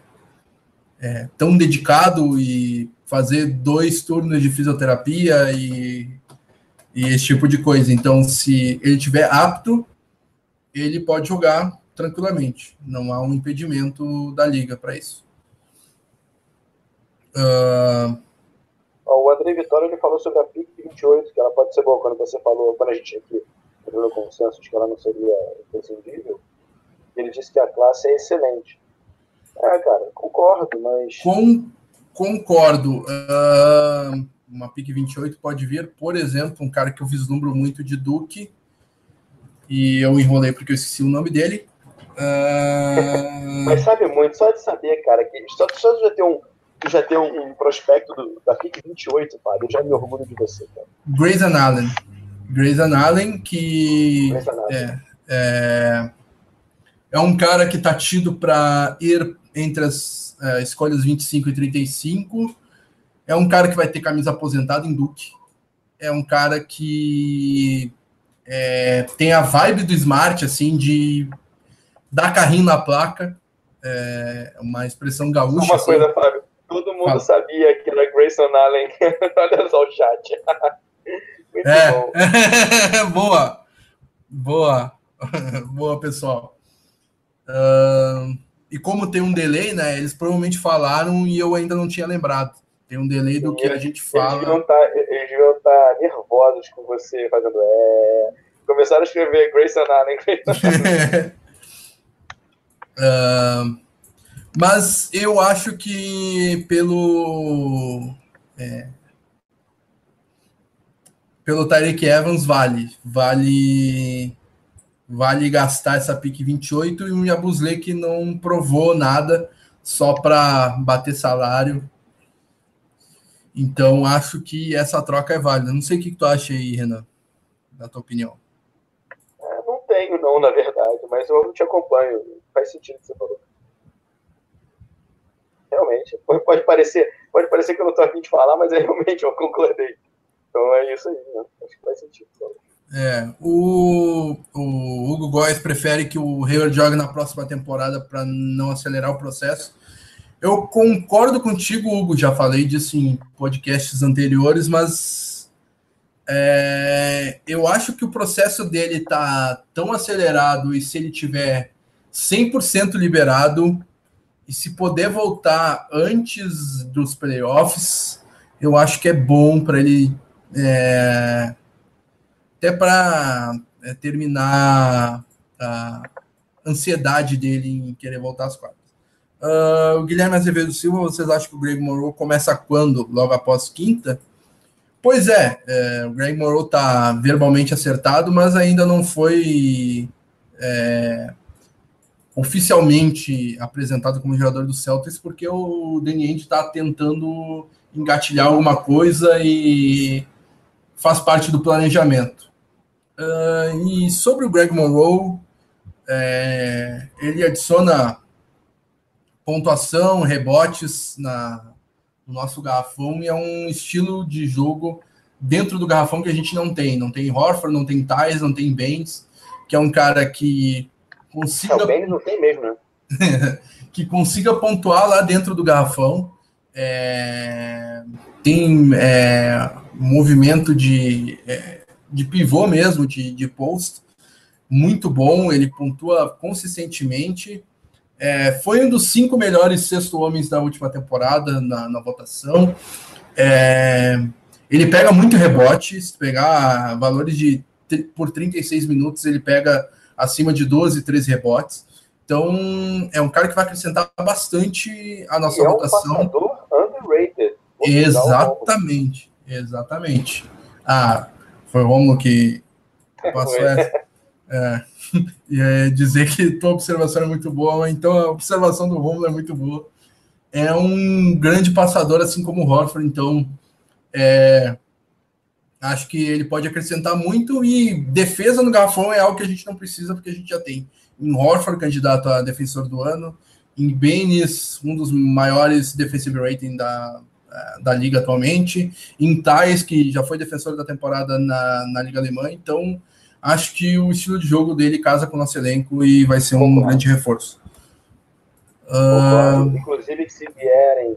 [SPEAKER 1] é, tão dedicado e fazer dois turnos de fisioterapia e, e esse tipo de coisa. Então, se ele tiver apto, ele pode jogar tranquilamente. Não há um impedimento da liga para isso.
[SPEAKER 2] Uh... O André Vitória ele falou sobre a PIC 28, que ela pode ser boa. Quando você falou, quando a gente aqui entrou no consenso de que ela não seria imprescindível, ele disse que a classe é excelente. É, cara, concordo, mas.
[SPEAKER 1] Com Concordo. Uh, uma pick 28 pode vir, por exemplo, um cara que eu vislumbro muito de Duke, e eu enrolei porque eu esqueci o nome dele.
[SPEAKER 2] Uh... Mas sabe muito, só de saber, cara, que só, só de já ter um, já ter um, um prospecto do, da PIC 28, Fábio, eu já me orgulho de você, cara.
[SPEAKER 1] Grayson Allen. Grayson Allen, que Grayson Allen. É, é, é, um cara que está tido para ir entre as é, escolhas 25 e 35. É um cara que vai ter camisa aposentada em Duke. É um cara que é, tem a vibe do Smart, assim, de dar carrinho na placa. É uma expressão gaúcha.
[SPEAKER 2] Uma assim. coisa, Fábio. Todo mundo Fala. sabia que era Grayson Allen. Olha só o chat.
[SPEAKER 1] Muito é. bom. boa. Boa. boa, pessoal. Uh, e como tem um delay, né? Eles provavelmente falaram e eu ainda não tinha lembrado. Tem um delay do que a gente fala.
[SPEAKER 2] Eles deviam tá, estar tá nervosos com você fazendo. É... Começaram a escrever Grayson Allen.
[SPEAKER 1] uh, mas eu acho que pelo. É, pelo Tyreek Evans vale. Vale vale gastar essa pique 28 e um Yabusle que não provou nada só para bater salário. Então acho que essa troca é válida. Não sei o que, tu acha aí, Renan, na tua opinião.
[SPEAKER 2] É, não tenho, não, na verdade, mas eu te acompanho. Faz sentido o que você falou. Realmente. Pode parecer, pode parecer que eu não estou afim de falar, mas é, realmente eu concordei. Então é isso aí, né? Acho que faz sentido.
[SPEAKER 1] É, o, o Hugo Góes prefere que o Hayward jogue na próxima temporada para não acelerar o processo. Eu concordo contigo, Hugo, já falei disso em podcasts anteriores, mas é, eu acho que o processo dele está tão acelerado e se ele tiver 100% liberado e se puder voltar antes dos playoffs, eu acho que é bom para ele é, até para é, terminar a ansiedade dele em querer voltar às quadras. Uh, o Guilherme Azevedo Silva, vocês acham que o Greg Monroe começa quando? Logo após quinta? Pois é, é o Greg Monroe está verbalmente acertado, mas ainda não foi é, oficialmente apresentado como jogador do Celtics, porque o Ainge está tentando engatilhar alguma coisa e faz parte do planejamento. Uh, e sobre o Greg Monroe, é, ele adiciona pontuação, rebotes na, no nosso garrafão e é um estilo de jogo dentro do garrafão que a gente não tem. Não tem Horford, não tem Thais, não tem Baines, que é um cara que consiga. É,
[SPEAKER 2] o Baines não tem mesmo, né?
[SPEAKER 1] que consiga pontuar lá dentro do garrafão. É, tem é, movimento de. De pivô mesmo, de, de post, muito bom, ele pontua consistentemente. É, foi um dos cinco melhores sexto homens da última temporada na, na votação. É, ele pega muito rebote, se pegar valores de por 36 minutos, ele pega acima de 12, 13 rebotes. Então, é um cara que vai acrescentar bastante a nossa
[SPEAKER 2] e
[SPEAKER 1] votação.
[SPEAKER 2] É um underrated.
[SPEAKER 1] Exatamente, exatamente. Ah, foi o Romulo que passou essa. É, e é dizer que tua observação é muito boa, então a observação do Romulo é muito boa. É um grande passador, assim como o Horford, então é, acho que ele pode acrescentar muito e defesa no garrafão é algo que a gente não precisa, porque a gente já tem em Horford, candidato a defensor do ano, em Benes, um dos maiores defensive rating da, da liga atualmente, em Thais, que já foi defensor da temporada na, na Liga Alemã, então acho que o estilo de jogo dele casa com o nosso elenco e vai ser um Concordo. grande reforço.
[SPEAKER 2] Uh... Inclusive, se vierem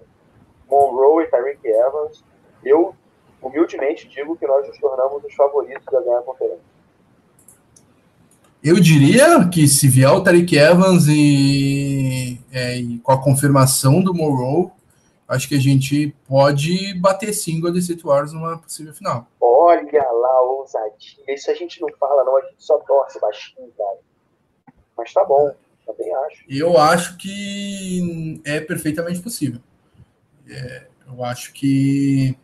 [SPEAKER 2] Monroe e Tyreek Evans, eu humildemente digo que nós nos tornamos os favoritos da ganhar a conferência.
[SPEAKER 1] Eu diria que se vier o Tariq Evans e, é, e, com a confirmação do Monroe, acho que a gente pode bater sim Golden State Warriors numa possível final.
[SPEAKER 2] Olha lá, ousadia. Isso a gente não fala, não. A gente só torce baixinho, cara. Mas tá bom, também acho.
[SPEAKER 1] Eu acho que é perfeitamente possível. É, eu acho que.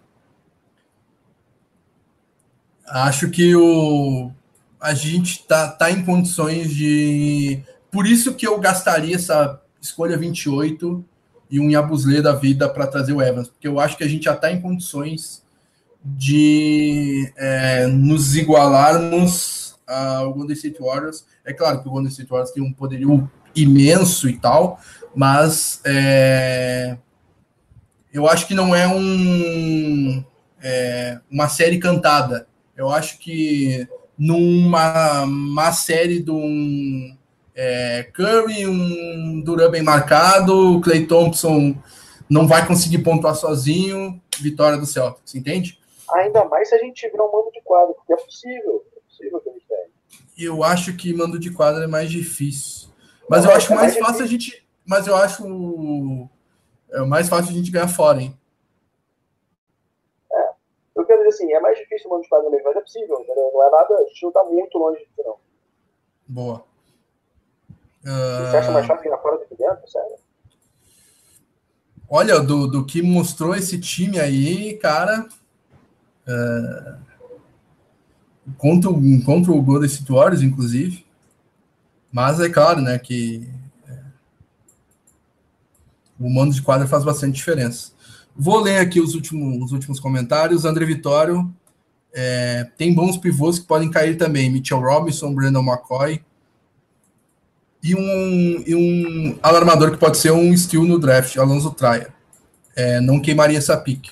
[SPEAKER 1] Acho que o. a gente tá, tá em condições de. Por isso que eu gastaria essa escolha 28 e um Yabusle da vida para trazer o Evans, porque eu acho que a gente já está em condições de é, nos igualarmos ao Golden State Warriors. É claro que o Golden State Warriors tem um poderio imenso e tal, mas é, eu acho que não é um é, uma série cantada. Eu acho que numa uma série de um é, Curry, um Duran bem marcado, o Clay Thompson não vai conseguir pontuar sozinho, vitória do Celtics, entende?
[SPEAKER 2] Ainda mais se a gente tiver um mando de quadro, porque é possível, é possível que eles tenham.
[SPEAKER 1] Eu acho que mando de quadro é mais difícil. Mas não, eu acho é mais, mais fácil a gente. Mas eu acho é mais fácil a gente ganhar fora, hein?
[SPEAKER 2] É. Eu quero dizer assim, é mais difícil o mando de quadro mesmo, mas é possível, entendeu? Não é nada, a gente não tá muito longe disso, não.
[SPEAKER 1] Boa.
[SPEAKER 2] Uh... Você acha mais ganhar fora do que dentro, sério?
[SPEAKER 1] Olha, do, do que mostrou esse time aí, cara. Uh, contra, contra o Golden State Warriors, inclusive. Mas é claro, né, que é, o mando de quadra faz bastante diferença. Vou ler aqui os últimos, os últimos comentários. André Vitório é, tem bons pivôs que podem cair também. Mitchell Robinson, Brandon McCoy. E um, e um alarmador que pode ser um steal no draft, Alonso Traia. É, não queimaria essa pique.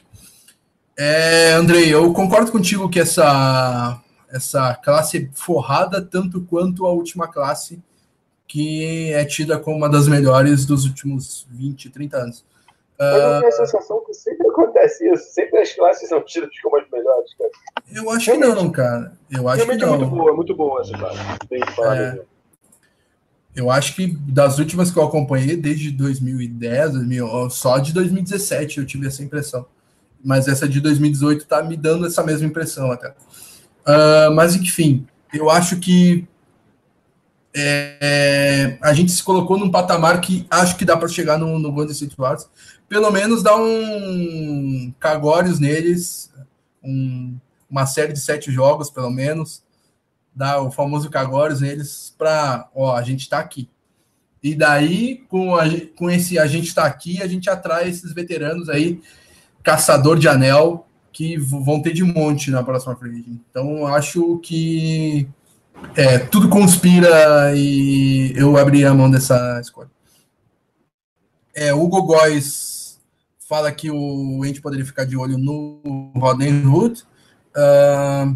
[SPEAKER 1] É, Andrei, eu concordo contigo que essa, essa classe forrada tanto quanto a última classe, que é tida como uma das melhores dos últimos 20, 30 anos.
[SPEAKER 2] Mas eu tenho a sensação que sempre acontece isso, sempre as classes são tidas como as melhores, cara.
[SPEAKER 1] Eu acho que não, cara. Eu acho que não.
[SPEAKER 2] é muito boa, muito boa essa classe. Tem que falar é,
[SPEAKER 1] eu acho que das últimas que eu acompanhei, desde 2010, 2000, só de 2017 eu tive essa impressão mas essa de 2018 está me dando essa mesma impressão até. Uh, mas enfim, eu acho que é, a gente se colocou num patamar que acho que dá para chegar no, no Golden State Warriors. Pelo menos dar um cagórios neles, um, uma série de sete jogos, pelo menos, dar o famoso cagórios neles para, ó, a gente está aqui. E daí, com, a, com esse a gente está aqui, a gente atrai esses veteranos aí caçador de anel que vão ter de monte na próxima free Então, acho que é, tudo conspira e eu abri a mão dessa escolha. É, o Góis fala que o Ente poderia ficar de olho no Roden Hood. Uh,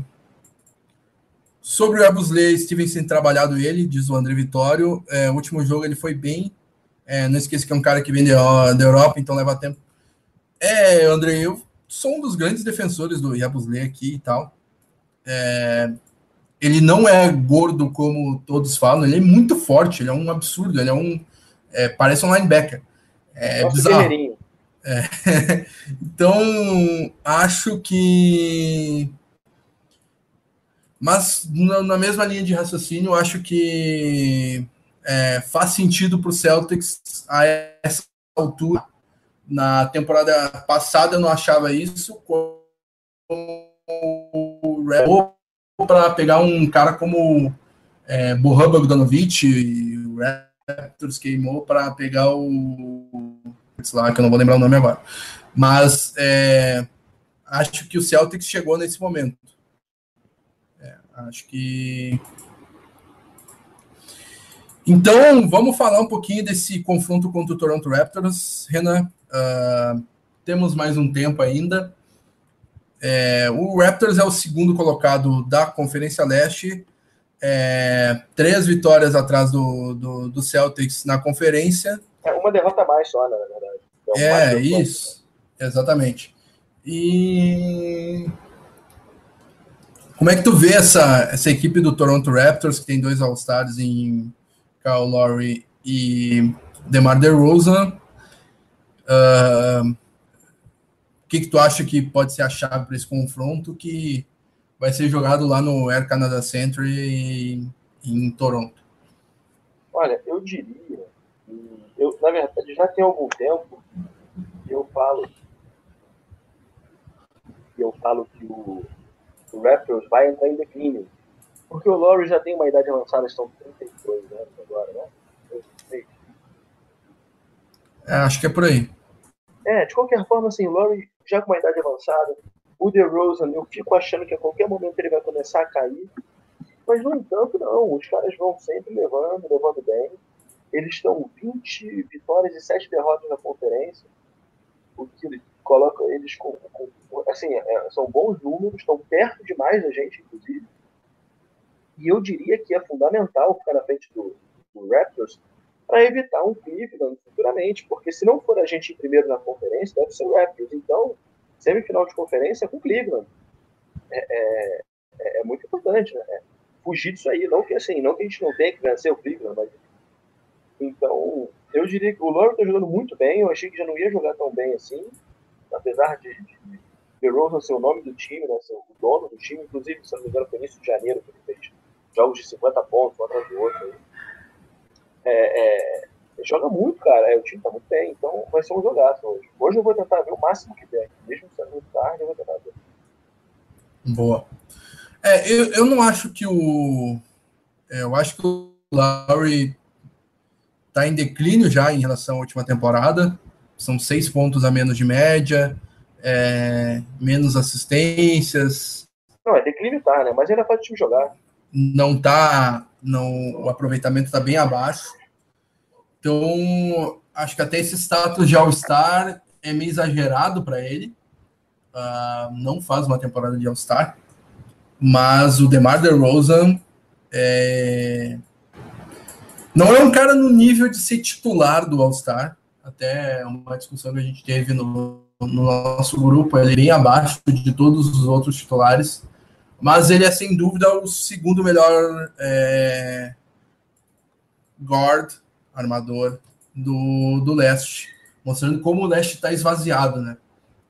[SPEAKER 1] sobre o Abusley, Stevenson trabalhado ele, diz o André Vitório. É, o último jogo ele foi bem. É, não esqueça que é um cara que vem da Europa, então leva tempo é, André, eu sou um dos grandes defensores do Yabusele aqui e tal. É, ele não é gordo como todos falam, ele é muito forte, ele é um absurdo, ele é um. É, parece um linebacker. É Nossa, bizarro. É, então, acho que. Mas na, mesma linha de raciocínio, acho que é, faz sentido para o Celtics a essa altura na temporada passada eu não achava isso para pegar um cara como é, Bohan Bogdanovic e o Raptors queimou para pegar o lá que eu não vou lembrar o nome agora. Mas é, acho que o Celtics chegou nesse momento. Acho que então, vamos falar um pouquinho desse confronto contra o Toronto Raptors. Renan, uh, temos mais um tempo ainda. É, o Raptors é o segundo colocado da Conferência Leste, é, três vitórias atrás do, do, do, Celtics na conferência.
[SPEAKER 2] É uma derrota mais só, na verdade.
[SPEAKER 1] É, é isso, exatamente. E como é que tu vê essa, essa equipe do Toronto Raptors, que tem dois All-Stars em Kyle Lowry e DeMar DeRozan. Uh, o que, que tu acha que pode ser a chave para esse confronto que vai ser jogado lá no Air Canada Center em, em Toronto?
[SPEAKER 2] Olha, eu diria, eu, na verdade, já tem algum tempo eu falo eu falo que o, o Raptors vai entrar em declínio. Porque o Laurie já tem uma idade avançada, estão 32 anos agora, né?
[SPEAKER 1] É, acho que é por aí.
[SPEAKER 2] É, de qualquer forma, assim, o Laurie já com uma idade avançada, o DeRozan, eu fico achando que a qualquer momento ele vai começar a cair, mas no entanto, não, os caras vão sempre levando, levando bem. Eles estão 20 vitórias e 7 derrotas na conferência, o que coloca eles com, com assim, é, são bons números, estão perto demais da gente, inclusive. E eu diria que é fundamental ficar na frente do, do Raptors para evitar um Cleveland futuramente, porque se não for a gente em primeiro na conferência, deve ser o Raptors. Então, semifinal de conferência é com Cleveland. É, é, é, é muito importante, né? É fugir disso aí. Não que assim, não que a gente não tenha que vencer o Cleveland, mas. Então, eu diria que o Loro está jogando muito bem. Eu achei que já não ia jogar tão bem assim, apesar de, de, de Rosen ser o nome do time, né, ser o dono do time. Inclusive, se não me engano, foi início de janeiro que ele fez jogos de 50 pontos, um atrás do outro. É, é, joga muito, cara. É, o time tá muito bem, então vai ser um jogaço hoje. Hoje eu vou tentar ver o máximo que der. Mesmo sendo muito tarde, eu vou tentar ver.
[SPEAKER 1] Boa. É, eu, eu não acho que o. É, eu acho que o Lowry tá em declínio já em relação à última temporada. São seis pontos a menos de média, é, menos assistências.
[SPEAKER 2] Não, é declínio tá, né? Mas ainda faz o time jogar.
[SPEAKER 1] Não tá. Não, o aproveitamento tá bem abaixo. Então, acho que até esse status de All-Star é meio exagerado para ele. Uh, não faz uma temporada de All-Star. Mas o DeMar DeRozan é... não é um cara no nível de ser titular do All-Star. Até uma discussão que a gente teve no, no nosso grupo, ele é bem abaixo de todos os outros titulares. Mas ele é, sem dúvida, o segundo melhor é... guard armador do, do leste, mostrando como o leste está esvaziado, né?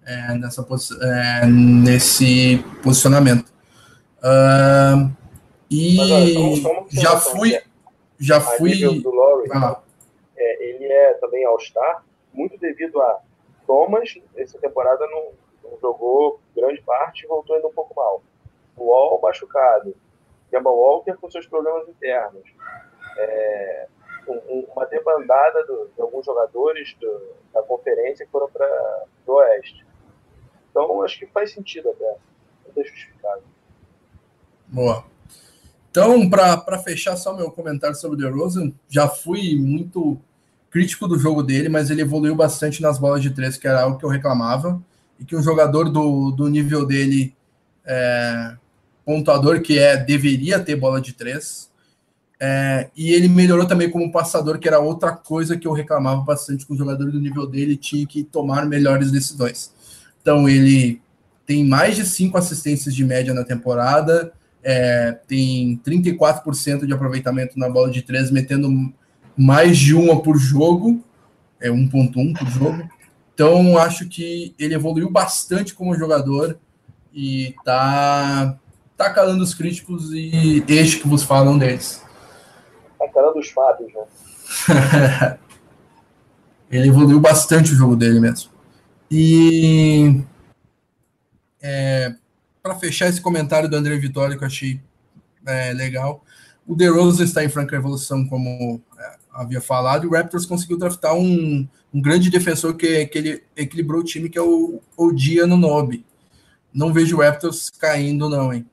[SPEAKER 1] É, nessa é, nesse posicionamento. Uh, e Mas, já fui. Já fui.
[SPEAKER 2] Laurie, ah. é, ele é também All-Star, muito devido a Thomas, essa temporada não, não, jogou grande parte e voltou ainda um pouco mal. O Wall machucado. Kemba Walker com seus problemas internos. É, um, uma debandada do, de alguns jogadores do, da conferência que foram para o Oeste. Então, acho que faz sentido até. Não justificado.
[SPEAKER 1] Boa. Então, para fechar só meu comentário sobre o DeRozan, já fui muito crítico do jogo dele, mas ele evoluiu bastante nas bolas de três, que era algo que eu reclamava, e que um jogador do, do nível dele, é, pontuador que é, deveria ter bola de três, é, e ele melhorou também como passador, que era outra coisa que eu reclamava bastante com o jogador do nível dele, tinha que tomar melhores decisões. Então ele tem mais de cinco assistências de média na temporada, é, tem 34% de aproveitamento na bola de três, metendo mais de uma por jogo, é 1.1 por jogo. Então acho que ele evoluiu bastante como jogador e tá tá calando os críticos e este que vos falam deles
[SPEAKER 2] a cara dos Fábios, né?
[SPEAKER 1] ele evoluiu bastante o jogo dele mesmo. E é, para fechar esse comentário do André Vitória, que eu achei é, legal, o DeRozan está em franca evolução, como havia falado, e o Raptors conseguiu draftar um, um grande defensor que, que ele equilibrou o time, que é o Odia no Nobe. Não vejo o Raptors caindo, não, hein?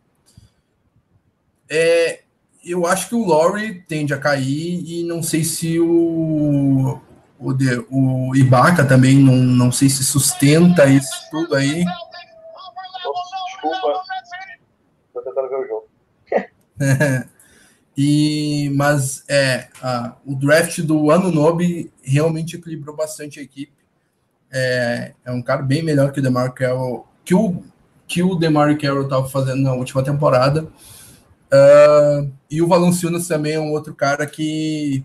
[SPEAKER 1] É, eu acho que o Laurie tende a cair e não sei se o, o, de, o Ibaka também não, não sei se sustenta isso tudo aí.
[SPEAKER 2] Desculpa, tô tentando ver o jogo.
[SPEAKER 1] e, mas é, a, o draft do ano Nobe realmente equilibrou bastante a equipe. É, é um cara bem melhor que o DeMar Carroll, que o, que o DeMar Carroll estava fazendo na última temporada. Uh, e o Valanciunas também é um outro cara que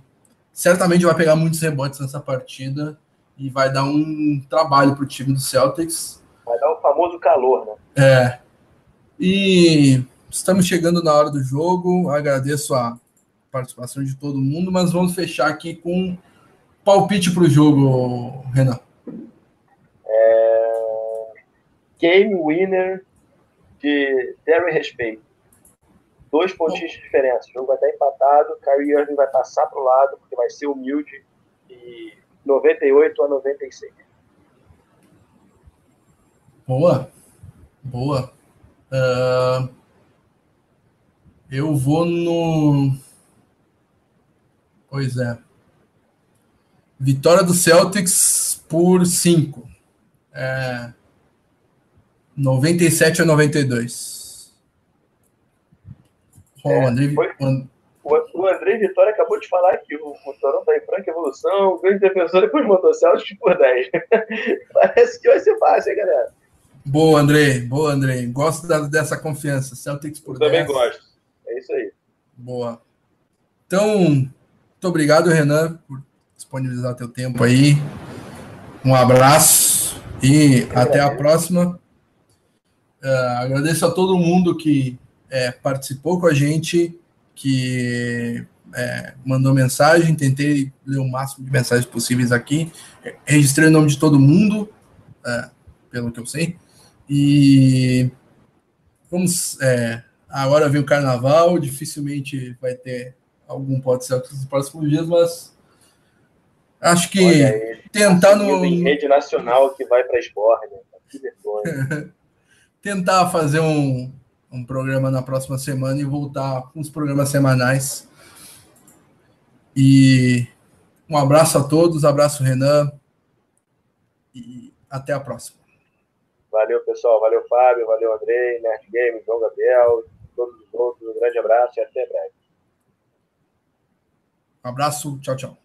[SPEAKER 1] certamente vai pegar muitos rebotes nessa partida e vai dar um trabalho para o time do Celtics.
[SPEAKER 2] Vai dar o famoso calor, né?
[SPEAKER 1] É. E estamos chegando na hora do jogo. Agradeço a participação de todo mundo, mas vamos fechar aqui com palpite para o jogo, Renan.
[SPEAKER 2] É... Game winner de Terry Respeito. dois pontinhos de diferença. O jogo vai estar empatado, Kyrie Irving vai passar para o lado, porque vai ser humilde, e 98 a 96.
[SPEAKER 1] Boa, boa. Uh, eu vou no. Pois é. Vitória do Celtics por 5. É, 97 a 92.
[SPEAKER 2] Oh, é, André, foi, o, André Vitória acabou de falar que o, o Toronto está em franca evolução, o grande defensor depois montou Celtics por 10. Parece que vai ser fácil, hein, galera?
[SPEAKER 1] Boa, André. Boa, André. Gosto da, dessa confiança. Celtics por Eu 10.
[SPEAKER 2] Também gosto. É isso aí.
[SPEAKER 1] Boa. Então, muito obrigado, Renan, por disponibilizar teu tempo aí. Um abraço e até a próxima. Uh, agradeço a todo mundo que é, participou com a gente, que é, mandou mensagem. Tentei ler o máximo de mensagens possíveis aqui. Registrei o nome de todo mundo, é, pelo que eu sei. E vamos. É, agora vem o carnaval, dificilmente vai ter algum pode ser nos próximos dias, mas acho que aí, tentar no.
[SPEAKER 2] Em rede nacional que vai para esporte, né?
[SPEAKER 1] tentar fazer um, um programa na próxima semana e voltar com os programas semanais. E um abraço a todos, abraço Renan e até a próxima.
[SPEAKER 2] Valeu, pessoal. Valeu, Fábio. Valeu, Andrei, Nerd Game, João Gabriel, todos os outros. Um grande abraço e até breve.
[SPEAKER 1] Um abraço. Tchau, tchau.